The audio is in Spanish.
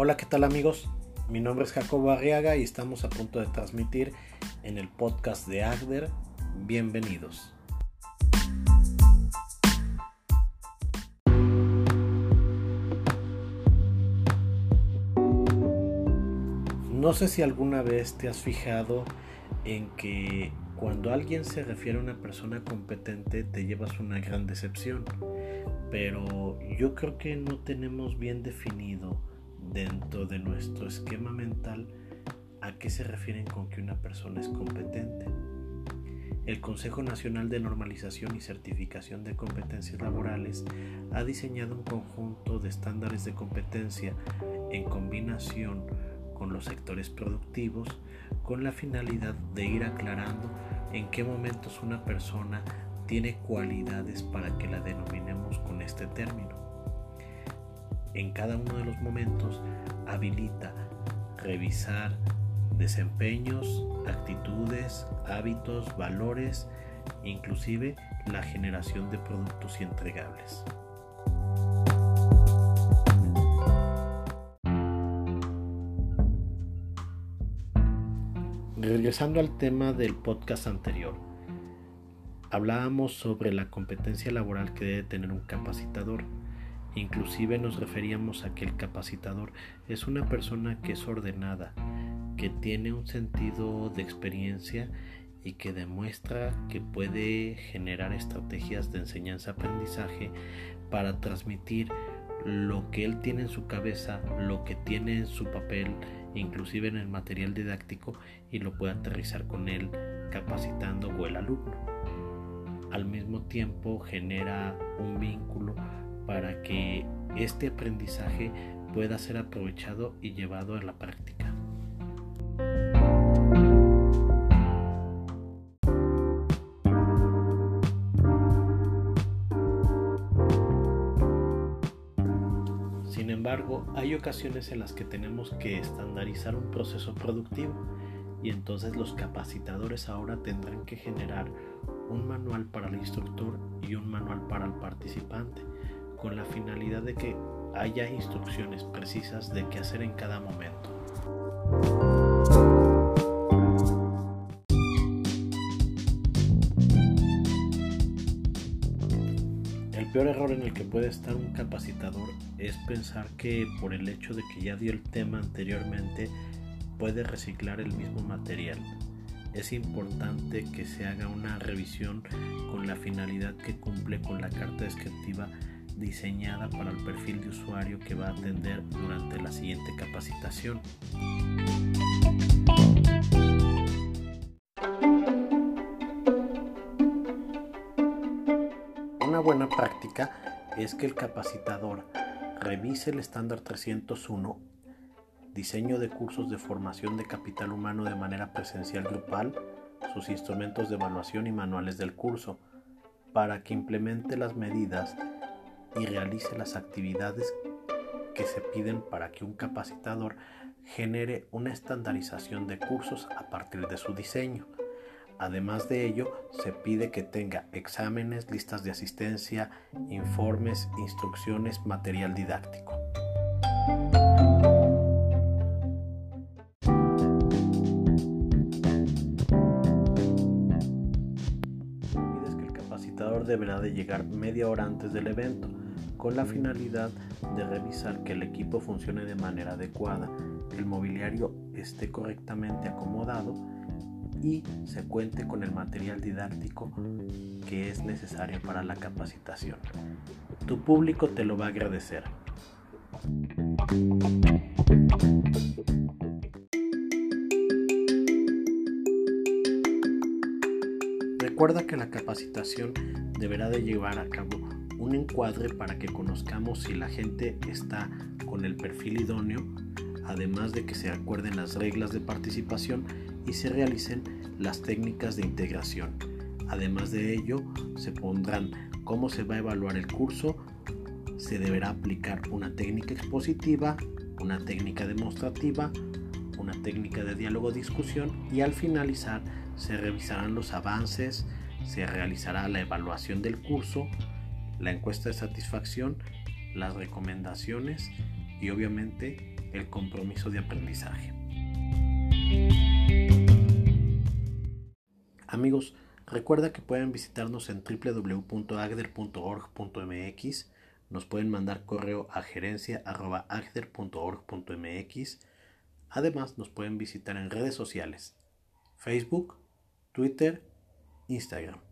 Hola, ¿qué tal amigos? Mi nombre es Jacobo Arriaga y estamos a punto de transmitir en el podcast de Agder. Bienvenidos. No sé si alguna vez te has fijado en que cuando alguien se refiere a una persona competente te llevas una gran decepción, pero yo creo que no tenemos bien definido dentro de nuestro esquema mental a qué se refieren con que una persona es competente. El Consejo Nacional de Normalización y Certificación de Competencias Laborales ha diseñado un conjunto de estándares de competencia en combinación con los sectores productivos con la finalidad de ir aclarando en qué momentos una persona tiene cualidades para que la denominemos con este término. En cada uno de los momentos habilita revisar desempeños, actitudes, hábitos, valores, inclusive la generación de productos y entregables. Regresando al tema del podcast anterior, hablábamos sobre la competencia laboral que debe tener un capacitador. Inclusive nos referíamos a que el capacitador es una persona que es ordenada, que tiene un sentido de experiencia y que demuestra que puede generar estrategias de enseñanza-aprendizaje para transmitir lo que él tiene en su cabeza, lo que tiene en su papel, inclusive en el material didáctico, y lo puede aterrizar con él capacitando o el alumno. Al mismo tiempo genera un vínculo que este aprendizaje pueda ser aprovechado y llevado a la práctica. embargo, hay ocasiones en las que tenemos que estandarizar un proceso productivo y entonces los capacitadores ahora tendrán que generar un manual para el instructor y un manual para el participante con la finalidad de que haya instrucciones precisas de qué hacer en cada momento. peor error en el que puede estar un capacitador es pensar que por el hecho de que ya dio el tema anteriormente puede reciclar el mismo material. Es importante que se haga una revisión con la finalidad que cumple con la carta descriptiva diseñada para el perfil de usuario que va a atender durante la siguiente capacitación. buena práctica es que el capacitador revise el estándar 301, diseño de cursos de formación de capital humano de manera presencial grupal, sus instrumentos de evaluación y manuales del curso, para que implemente las medidas y realice las actividades que se piden para que un capacitador genere una estandarización de cursos a partir de su diseño. Además de ello, se pide que tenga exámenes, listas de asistencia, informes, instrucciones, material didáctico. Pides que el capacitador deberá de llegar media hora antes del evento con la finalidad de revisar que el equipo funcione de manera adecuada, el mobiliario esté correctamente acomodado y se cuente con el material didáctico que es necesario para la capacitación. Tu público te lo va a agradecer. Recuerda que la capacitación deberá de llevar a cabo un encuadre para que conozcamos si la gente está con el perfil idóneo, además de que se acuerden las reglas de participación y se realicen las técnicas de integración. Además de ello, se pondrán cómo se va a evaluar el curso, se deberá aplicar una técnica expositiva, una técnica demostrativa, una técnica de diálogo-discusión y al finalizar se revisarán los avances, se realizará la evaluación del curso, la encuesta de satisfacción, las recomendaciones y obviamente el compromiso de aprendizaje. Amigos, recuerda que pueden visitarnos en www.agder.org.mx, nos pueden mandar correo a gerencia.agder.org.mx, además nos pueden visitar en redes sociales, Facebook, Twitter, Instagram.